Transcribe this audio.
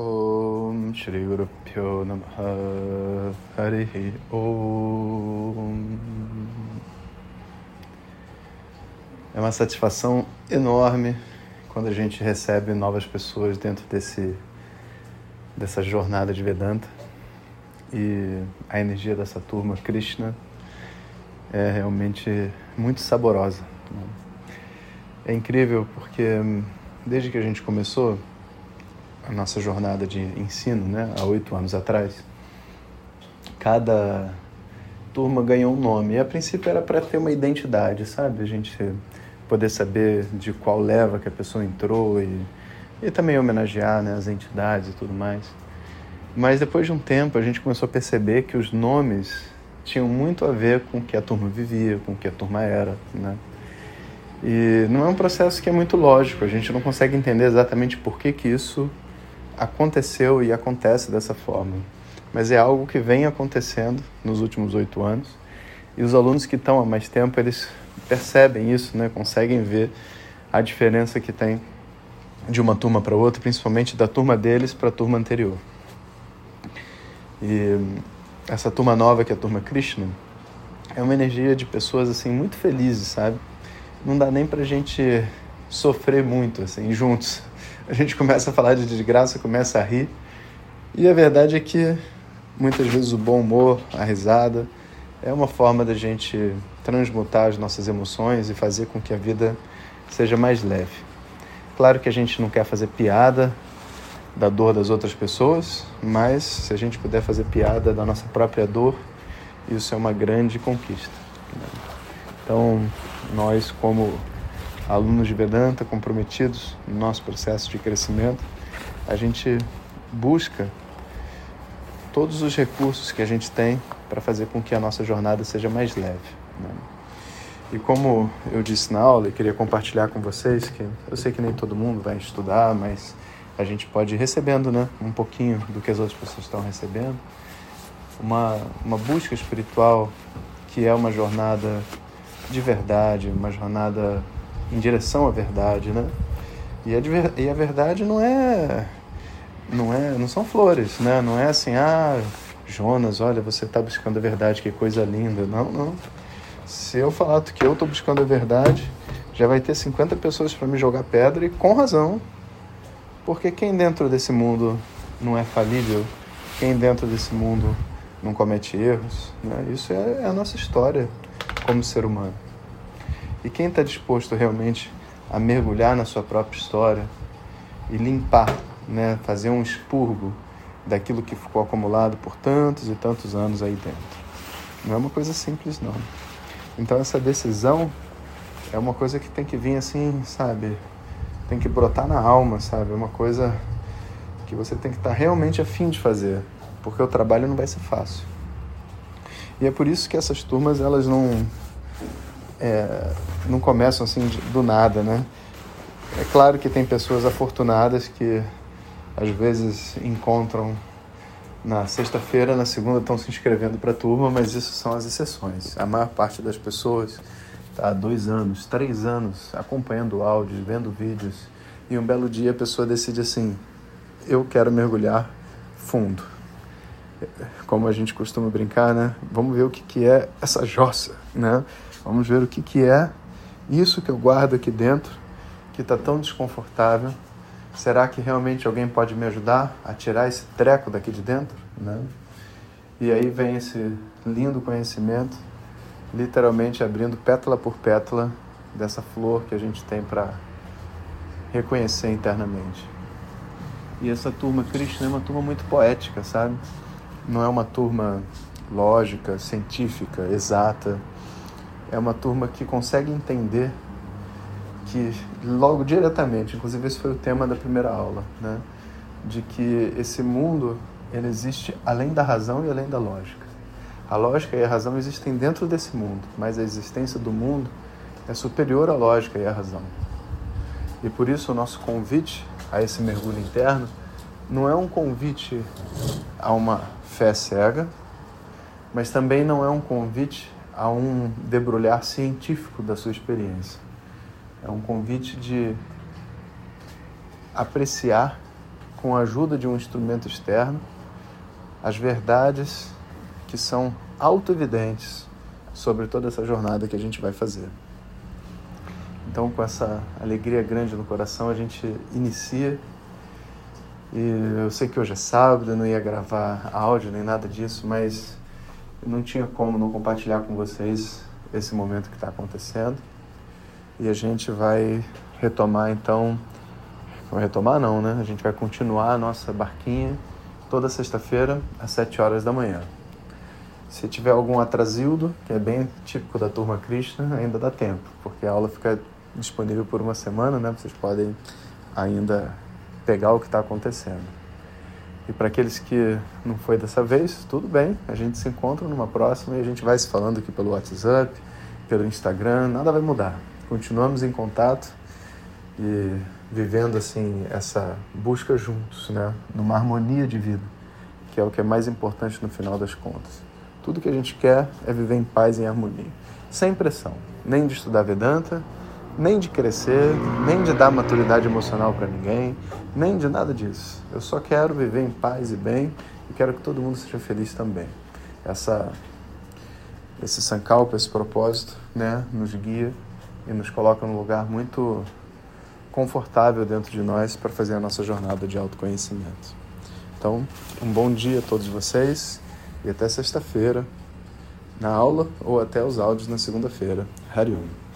Om Shri Guru Pyo Namaha Harihi Om É uma satisfação enorme quando a gente recebe novas pessoas dentro desse dessa jornada de Vedanta. E a energia dessa turma Krishna é realmente muito saborosa. É incrível porque desde que a gente começou a nossa jornada de ensino, né, há oito anos atrás, cada turma ganhou um nome. E a princípio era para ter uma identidade, sabe? A gente poder saber de qual leva que a pessoa entrou e, e também homenagear né, as entidades e tudo mais. Mas depois de um tempo a gente começou a perceber que os nomes tinham muito a ver com o que a turma vivia, com o que a turma era, né? E não é um processo que é muito lógico, a gente não consegue entender exatamente por que, que isso aconteceu e acontece dessa forma. Mas é algo que vem acontecendo nos últimos oito anos. E os alunos que estão há mais tempo, eles percebem isso, né? conseguem ver a diferença que tem de uma turma para outra, principalmente da turma deles para a turma anterior. E essa turma nova, que é a turma Krishna, é uma energia de pessoas assim muito felizes, sabe? Não dá nem para gente sofrer muito assim juntos a gente começa a falar de desgraça, começa a rir. E a verdade é que muitas vezes o bom humor, a risada, é uma forma da gente transmutar as nossas emoções e fazer com que a vida seja mais leve. Claro que a gente não quer fazer piada da dor das outras pessoas, mas se a gente puder fazer piada da nossa própria dor, isso é uma grande conquista. Então, nós como alunos de Vedanta comprometidos no nosso processo de crescimento, a gente busca todos os recursos que a gente tem para fazer com que a nossa jornada seja mais leve. Né? E como eu disse na aula, e queria compartilhar com vocês, que eu sei que nem todo mundo vai estudar, mas a gente pode ir recebendo né, um pouquinho do que as outras pessoas estão recebendo. Uma, uma busca espiritual que é uma jornada de verdade, uma jornada em direção à verdade, né? E a, e a verdade não é, não é, não são flores, né? Não é assim, ah, Jonas, olha, você está buscando a verdade, que coisa linda. Não, não. Se eu falar que eu estou buscando a verdade, já vai ter 50 pessoas para me jogar pedra e com razão. Porque quem dentro desse mundo não é falível, quem dentro desse mundo não comete erros, né? isso é, é a nossa história como ser humano. E quem está disposto realmente a mergulhar na sua própria história e limpar, né, fazer um expurgo daquilo que ficou acumulado por tantos e tantos anos aí dentro. Não é uma coisa simples, não. Então, essa decisão é uma coisa que tem que vir assim, sabe? Tem que brotar na alma, sabe? É uma coisa que você tem que estar tá realmente afim de fazer, porque o trabalho não vai ser fácil. E é por isso que essas turmas, elas não é, não começam assim do nada, né? É claro que tem pessoas afortunadas que às vezes encontram na sexta-feira, na segunda estão se inscrevendo para a turma, mas isso são as exceções. A maior parte das pessoas está há dois anos, três anos acompanhando áudios, vendo vídeos e um belo dia a pessoa decide assim: eu quero mergulhar fundo. Como a gente costuma brincar, né? Vamos ver o que, que é essa jossa, né? Vamos ver o que, que é isso que eu guardo aqui dentro, que está tão desconfortável. Será que realmente alguém pode me ajudar a tirar esse treco daqui de dentro? Né? E aí vem esse lindo conhecimento, literalmente abrindo pétala por pétala dessa flor que a gente tem para reconhecer internamente. E essa turma Krishna é uma turma muito poética, sabe? Não é uma turma lógica, científica, exata é uma turma que consegue entender que logo diretamente, inclusive esse foi o tema da primeira aula, né, de que esse mundo ele existe além da razão e além da lógica. A lógica e a razão existem dentro desse mundo, mas a existência do mundo é superior à lógica e à razão. E por isso o nosso convite a esse mergulho interno não é um convite a uma fé cega, mas também não é um convite a um debrulhar científico da sua experiência. É um convite de apreciar com a ajuda de um instrumento externo, as verdades que são autoevidentes sobre toda essa jornada que a gente vai fazer. Então, com essa alegria grande no coração, a gente inicia. E eu sei que hoje é sábado, eu não ia gravar áudio nem nada disso, mas não tinha como não compartilhar com vocês esse momento que está acontecendo. E a gente vai retomar então. Vai retomar não, né? A gente vai continuar a nossa barquinha toda sexta-feira às 7 horas da manhã. Se tiver algum atrasildo, que é bem típico da turma Krishna, ainda dá tempo, porque a aula fica disponível por uma semana, né? Vocês podem ainda pegar o que está acontecendo. E para aqueles que não foi dessa vez, tudo bem, a gente se encontra numa próxima e a gente vai se falando aqui pelo WhatsApp, pelo Instagram, nada vai mudar. Continuamos em contato e vivendo assim essa busca juntos, né, numa harmonia de vida, que é o que é mais importante no final das contas. Tudo que a gente quer é viver em paz e em harmonia, sem pressão, nem de estudar Vedanta, nem de crescer, nem de dar maturidade emocional para ninguém, nem de nada disso. Eu só quero viver em paz e bem e quero que todo mundo seja feliz também. Essa esse sankalpa, esse propósito, né, nos guia e nos coloca num lugar muito confortável dentro de nós para fazer a nossa jornada de autoconhecimento. Então, um bom dia a todos vocês e até sexta-feira na aula ou até os áudios na segunda-feira. Harium.